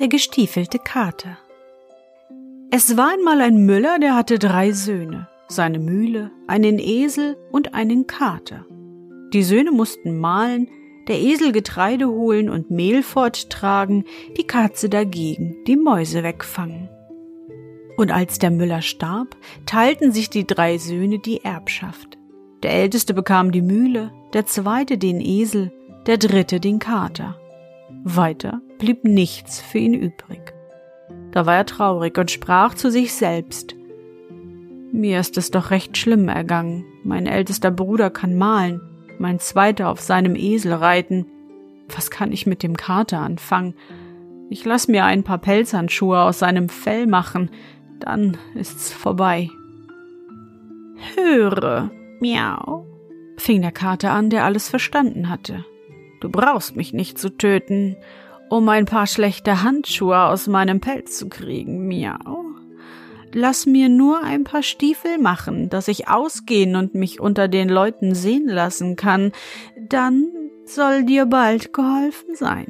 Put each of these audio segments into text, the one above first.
Der gestiefelte Kater. Es war einmal ein Müller, der hatte drei Söhne, seine Mühle, einen Esel und einen Kater. Die Söhne mussten mahlen, der Esel Getreide holen und Mehl forttragen, die Katze dagegen die Mäuse wegfangen. Und als der Müller starb, teilten sich die drei Söhne die Erbschaft. Der älteste bekam die Mühle, der zweite den Esel, der dritte den Kater. Weiter blieb nichts für ihn übrig. Da war er traurig und sprach zu sich selbst Mir ist es doch recht schlimm ergangen. Mein ältester Bruder kann malen, mein zweiter auf seinem Esel reiten. Was kann ich mit dem Kater anfangen? Ich lass mir ein paar Pelzhandschuhe aus seinem Fell machen, dann ist's vorbei. Höre, miau, fing der Kater an, der alles verstanden hatte. Du brauchst mich nicht zu töten, um ein paar schlechte Handschuhe aus meinem Pelz zu kriegen, miau. Lass mir nur ein paar Stiefel machen, dass ich ausgehen und mich unter den Leuten sehen lassen kann, dann soll dir bald geholfen sein.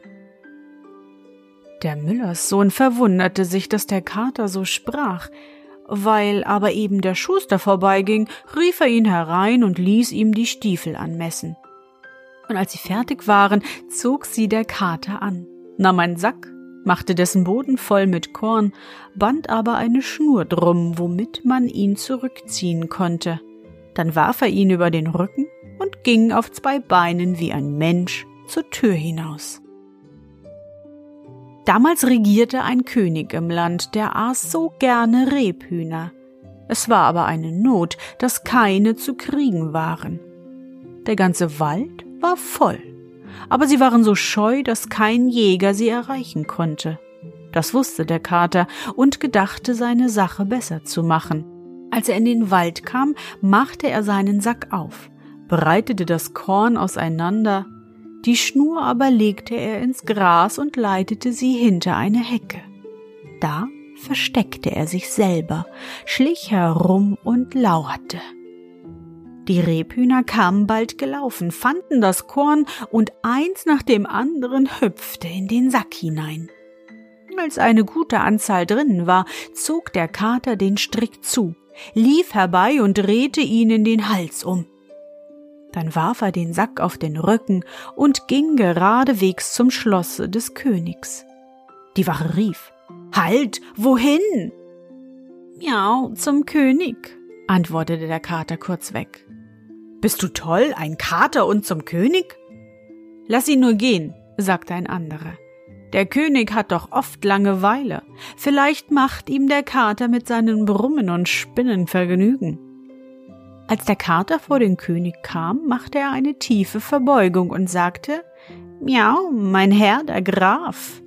Der Müllerssohn verwunderte sich, dass der Kater so sprach, weil aber eben der Schuster vorbeiging, rief er ihn herein und ließ ihm die Stiefel anmessen. Und als sie fertig waren, zog sie der Kater an nahm einen Sack, machte dessen Boden voll mit Korn, band aber eine Schnur drum, womit man ihn zurückziehen konnte. Dann warf er ihn über den Rücken und ging auf zwei Beinen wie ein Mensch zur Tür hinaus. Damals regierte ein König im Land, der aß so gerne Rebhühner. Es war aber eine Not, dass keine zu kriegen waren. Der ganze Wald war voll aber sie waren so scheu, dass kein Jäger sie erreichen konnte. Das wusste der Kater und gedachte, seine Sache besser zu machen. Als er in den Wald kam, machte er seinen Sack auf, breitete das Korn auseinander, die Schnur aber legte er ins Gras und leitete sie hinter eine Hecke. Da versteckte er sich selber, schlich herum und lauerte. Die Rebhühner kamen bald gelaufen, fanden das Korn und eins nach dem anderen hüpfte in den Sack hinein. Als eine gute Anzahl drinnen war, zog der Kater den Strick zu, lief herbei und drehte ihn in den Hals um. Dann warf er den Sack auf den Rücken und ging geradewegs zum Schlosse des Königs. Die Wache rief Halt, wohin? Miau, zum König, antwortete der Kater kurz weg. Bist du toll, ein Kater und zum König? Lass ihn nur gehen, sagte ein anderer. Der König hat doch oft Langeweile. Vielleicht macht ihm der Kater mit seinen Brummen und Spinnen Vergnügen. Als der Kater vor den König kam, machte er eine tiefe Verbeugung und sagte Miau, mein Herr, der Graf.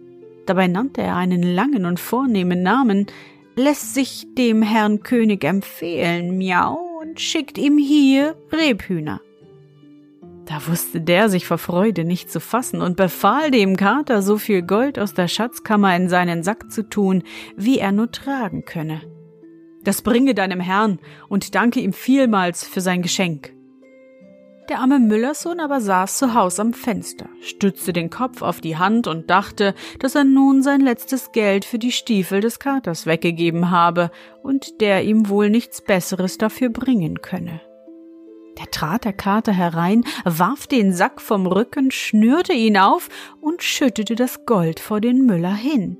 Dabei nannte er einen langen und vornehmen Namen, lässt sich dem Herrn König empfehlen, Miau, und schickt ihm hier Rebhühner. Da wusste der sich vor Freude nicht zu fassen und befahl dem Kater, so viel Gold aus der Schatzkammer in seinen Sack zu tun, wie er nur tragen könne. Das bringe deinem Herrn und danke ihm vielmals für sein Geschenk. Der arme Müllerssohn aber saß zu Haus am Fenster, stützte den Kopf auf die Hand und dachte, dass er nun sein letztes Geld für die Stiefel des Katers weggegeben habe und der ihm wohl nichts Besseres dafür bringen könne. Da trat der Kater herein, warf den Sack vom Rücken, schnürte ihn auf und schüttete das Gold vor den Müller hin.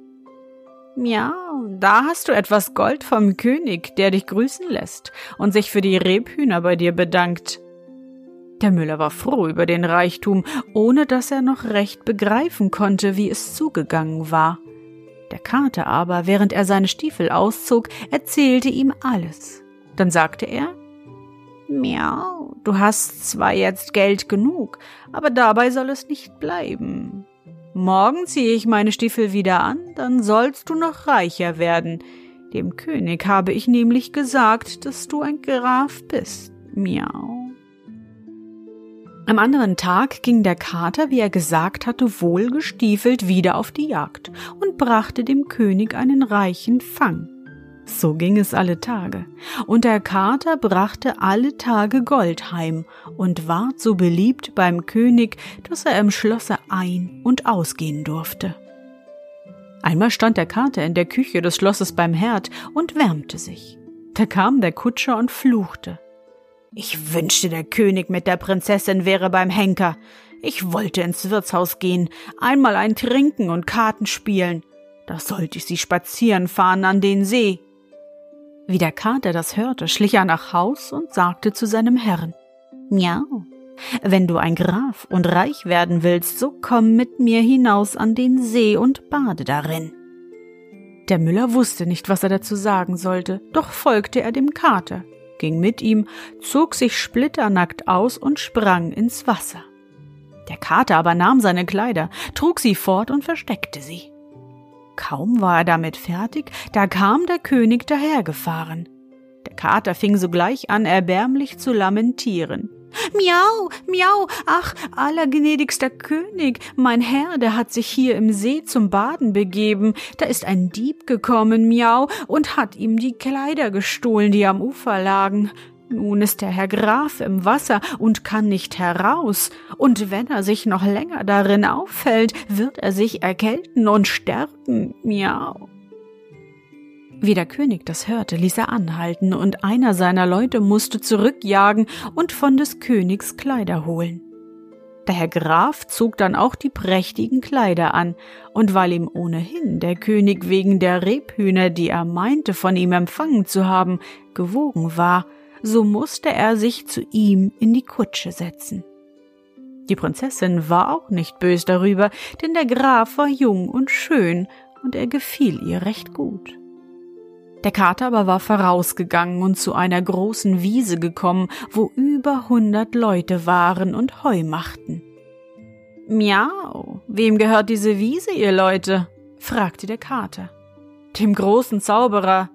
Ja, da hast du etwas Gold vom König, der dich grüßen lässt und sich für die Rebhühner bei dir bedankt. Der Müller war froh über den Reichtum, ohne dass er noch recht begreifen konnte, wie es zugegangen war. Der Kater aber, während er seine Stiefel auszog, erzählte ihm alles. Dann sagte er Miau, du hast zwar jetzt Geld genug, aber dabei soll es nicht bleiben. Morgen ziehe ich meine Stiefel wieder an, dann sollst du noch reicher werden. Dem König habe ich nämlich gesagt, dass du ein Graf bist. Miau. Am anderen Tag ging der Kater, wie er gesagt hatte, wohlgestiefelt wieder auf die Jagd und brachte dem König einen reichen Fang. So ging es alle Tage. Und der Kater brachte alle Tage Gold heim und ward so beliebt beim König, dass er im Schlosse ein- und ausgehen durfte. Einmal stand der Kater in der Küche des Schlosses beim Herd und wärmte sich. Da kam der Kutscher und fluchte. Ich wünschte, der König mit der Prinzessin wäre beim Henker. Ich wollte ins Wirtshaus gehen, einmal ein Trinken und Karten spielen. Da sollte ich sie spazieren fahren an den See. Wie der Kater das hörte, schlich er nach Haus und sagte zu seinem Herrn, Miau, wenn du ein Graf und reich werden willst, so komm mit mir hinaus an den See und bade darin. Der Müller wusste nicht, was er dazu sagen sollte, doch folgte er dem Kater, ging mit ihm, zog sich splitternackt aus und sprang ins Wasser. Der Kater aber nahm seine Kleider, trug sie fort und versteckte sie. Kaum war er damit fertig, da kam der König dahergefahren. Der Kater fing sogleich an, erbärmlich zu lamentieren. Miau, miau, ach, allergnädigster König, mein Herr, der hat sich hier im See zum Baden begeben, da ist ein Dieb gekommen, miau, und hat ihm die Kleider gestohlen, die am Ufer lagen. Nun ist der Herr Graf im Wasser und kann nicht heraus, und wenn er sich noch länger darin aufhält, wird er sich erkälten und sterben. Miau. Wie der König das hörte, ließ er anhalten, und einer seiner Leute musste zurückjagen und von des Königs Kleider holen. Der Herr Graf zog dann auch die prächtigen Kleider an, und weil ihm ohnehin der König wegen der Rebhühner, die er meinte von ihm empfangen zu haben, gewogen war, so musste er sich zu ihm in die Kutsche setzen. Die Prinzessin war auch nicht bös darüber, denn der Graf war jung und schön, und er gefiel ihr recht gut. Der Kater aber war vorausgegangen und zu einer großen Wiese gekommen, wo über hundert Leute waren und Heu machten. Miau, wem gehört diese Wiese, ihr Leute? fragte der Kater. Dem großen Zauberer.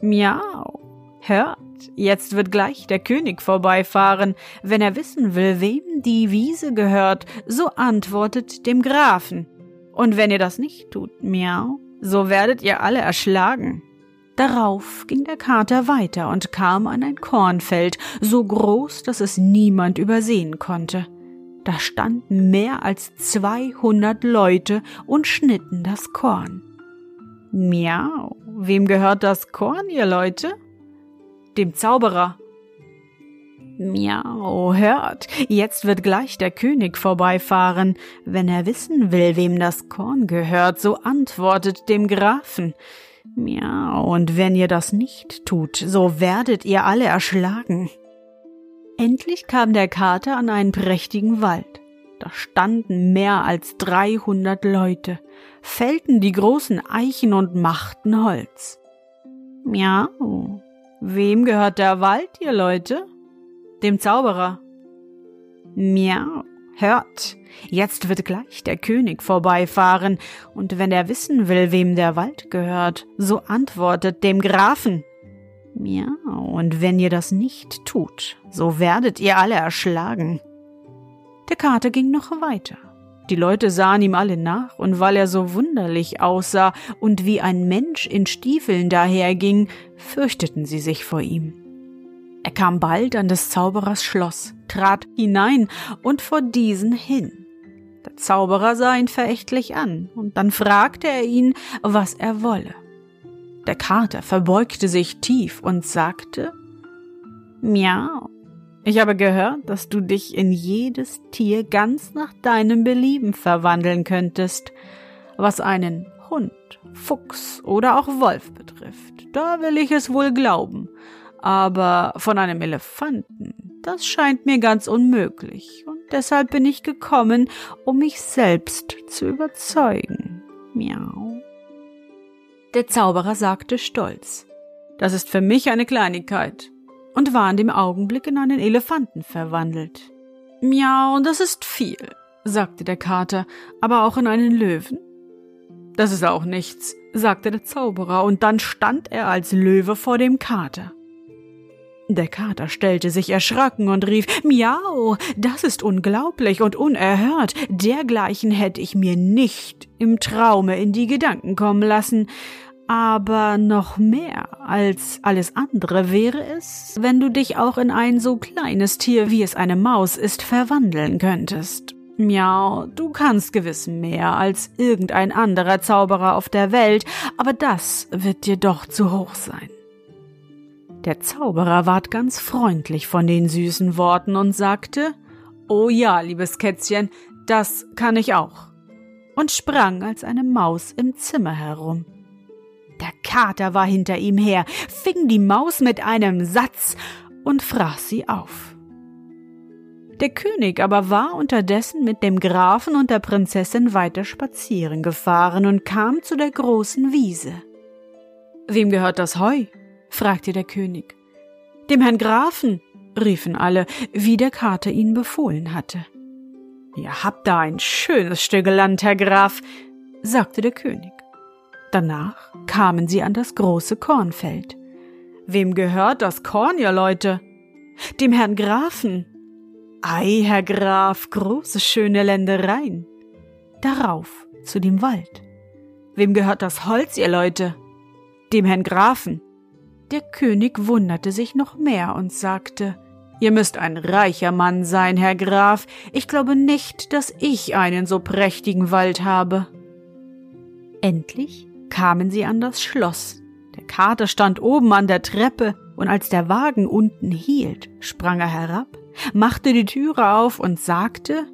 Miau, hört, jetzt wird gleich der König vorbeifahren. Wenn er wissen will, wem die Wiese gehört, so antwortet dem Grafen. Und wenn ihr das nicht tut, miau, so werdet ihr alle erschlagen. Darauf ging der Kater weiter und kam an ein Kornfeld, so groß, dass es niemand übersehen konnte. Da standen mehr als zweihundert Leute und schnitten das Korn. Miau, wem gehört das Korn, ihr Leute? dem Zauberer. Miau, hört, jetzt wird gleich der König vorbeifahren. Wenn er wissen will, wem das Korn gehört, so antwortet dem Grafen. Miau, und wenn ihr das nicht tut, so werdet ihr alle erschlagen. Endlich kam der Kater an einen prächtigen Wald. Da standen mehr als dreihundert Leute, fällten die großen Eichen und machten Holz. Miau, Wem gehört der Wald, ihr Leute? Dem Zauberer. Miau, hört, jetzt wird gleich der König vorbeifahren, und wenn er wissen will, wem der Wald gehört, so antwortet dem Grafen. Miau, und wenn ihr das nicht tut, so werdet ihr alle erschlagen. Der Kater ging noch weiter. Die Leute sahen ihm alle nach, und weil er so wunderlich aussah und wie ein Mensch in Stiefeln daherging, fürchteten sie sich vor ihm. Er kam bald an des Zauberers Schloss, trat hinein und vor diesen hin. Der Zauberer sah ihn verächtlich an, und dann fragte er ihn, was er wolle. Der Kater verbeugte sich tief und sagte Miau, Ich habe gehört, dass du dich in jedes Tier ganz nach deinem Belieben verwandeln könntest, was einen Hund, Fuchs oder auch Wolf betrifft. Da will ich es wohl glauben. Aber von einem Elefanten, das scheint mir ganz unmöglich, und deshalb bin ich gekommen, um mich selbst zu überzeugen. Miau. Der Zauberer sagte stolz. Das ist für mich eine Kleinigkeit und war in dem Augenblick in einen Elefanten verwandelt. Miau, das ist viel, sagte der Kater, aber auch in einen Löwen? Das ist auch nichts, sagte der Zauberer, und dann stand er als Löwe vor dem Kater. Der Kater stellte sich erschrocken und rief Miau, das ist unglaublich und unerhört, dergleichen hätte ich mir nicht im Traume in die Gedanken kommen lassen, aber noch mehr als alles andere wäre es, wenn du dich auch in ein so kleines Tier, wie es eine Maus ist, verwandeln könntest. Miau, du kannst gewiss mehr als irgendein anderer Zauberer auf der Welt, aber das wird dir doch zu hoch sein. Der Zauberer ward ganz freundlich von den süßen Worten und sagte, Oh ja, liebes Kätzchen, das kann ich auch, und sprang als eine Maus im Zimmer herum. Der Kater war hinter ihm her, fing die Maus mit einem Satz und fraß sie auf. Der König aber war unterdessen mit dem Grafen und der Prinzessin weiter spazieren gefahren und kam zu der großen Wiese. Wem gehört das Heu? Fragte der König. Dem Herrn Grafen, riefen alle, wie der Kater ihnen befohlen hatte. Ihr habt da ein schönes Stück Land, Herr Graf, sagte der König. Danach kamen sie an das große Kornfeld. Wem gehört das Korn, ihr Leute? Dem Herrn Grafen. Ei, Herr Graf, große schöne Ländereien. Darauf zu dem Wald. Wem gehört das Holz, ihr Leute? Dem Herrn Grafen. Der König wunderte sich noch mehr und sagte, Ihr müsst ein reicher Mann sein, Herr Graf. Ich glaube nicht, dass ich einen so prächtigen Wald habe. Endlich kamen sie an das Schloss. Der Kater stand oben an der Treppe, und als der Wagen unten hielt, sprang er herab, machte die Türe auf und sagte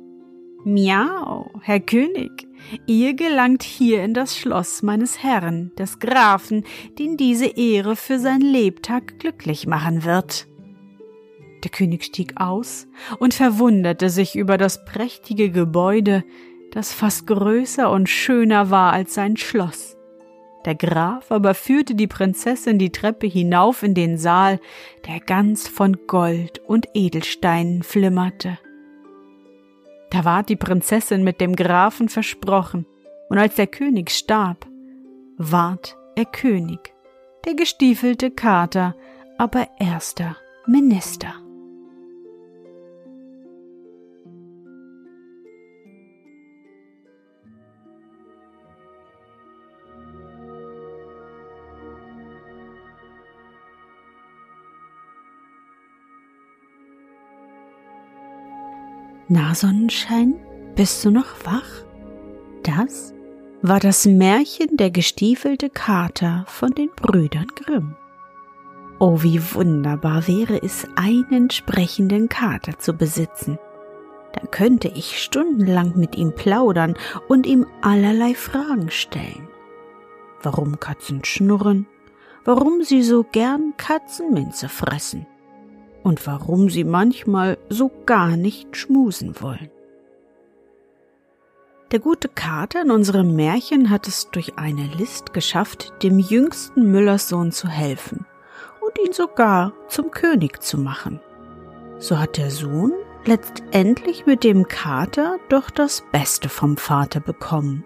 Miau, Herr König, ihr gelangt hier in das Schloss meines Herrn, des Grafen, den diese Ehre für sein Lebtag glücklich machen wird. Der König stieg aus und verwunderte sich über das prächtige Gebäude, das fast größer und schöner war als sein Schloss. Der Graf aber führte die Prinzessin die Treppe hinauf in den Saal, der ganz von Gold und Edelsteinen flimmerte. Da ward die Prinzessin mit dem Grafen versprochen, und als der König starb, ward er König, der gestiefelte Kater, aber erster Minister. Na, Sonnenschein, bist du noch wach? Das war das Märchen der gestiefelte Kater von den Brüdern Grimm. Oh, wie wunderbar wäre es, einen sprechenden Kater zu besitzen. Dann könnte ich stundenlang mit ihm plaudern und ihm allerlei Fragen stellen. Warum Katzen schnurren, warum sie so gern Katzenminze fressen, und warum sie manchmal so gar nicht schmusen wollen. Der gute Kater in unserem Märchen hat es durch eine List geschafft, dem jüngsten Müllerssohn zu helfen und ihn sogar zum König zu machen. So hat der Sohn letztendlich mit dem Kater doch das Beste vom Vater bekommen.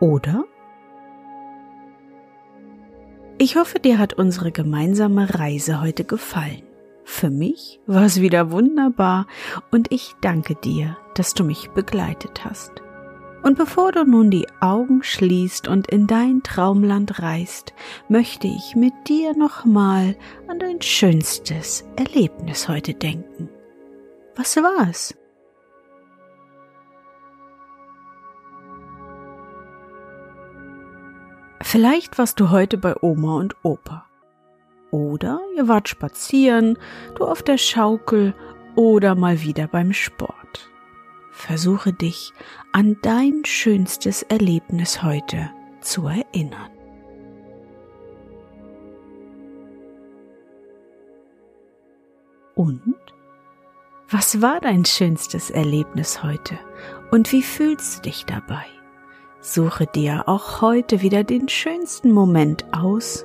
Oder? Ich hoffe, dir hat unsere gemeinsame Reise heute gefallen. Für mich war es wieder wunderbar und ich danke dir, dass du mich begleitet hast. Und bevor du nun die Augen schließt und in dein Traumland reist, möchte ich mit dir nochmal an dein schönstes Erlebnis heute denken. Was war es? Vielleicht warst du heute bei Oma und Opa oder ihr wart spazieren, du auf der Schaukel oder mal wieder beim Sport. Versuche dich an dein schönstes Erlebnis heute zu erinnern. Und? Was war dein schönstes Erlebnis heute und wie fühlst du dich dabei? Suche dir auch heute wieder den schönsten Moment aus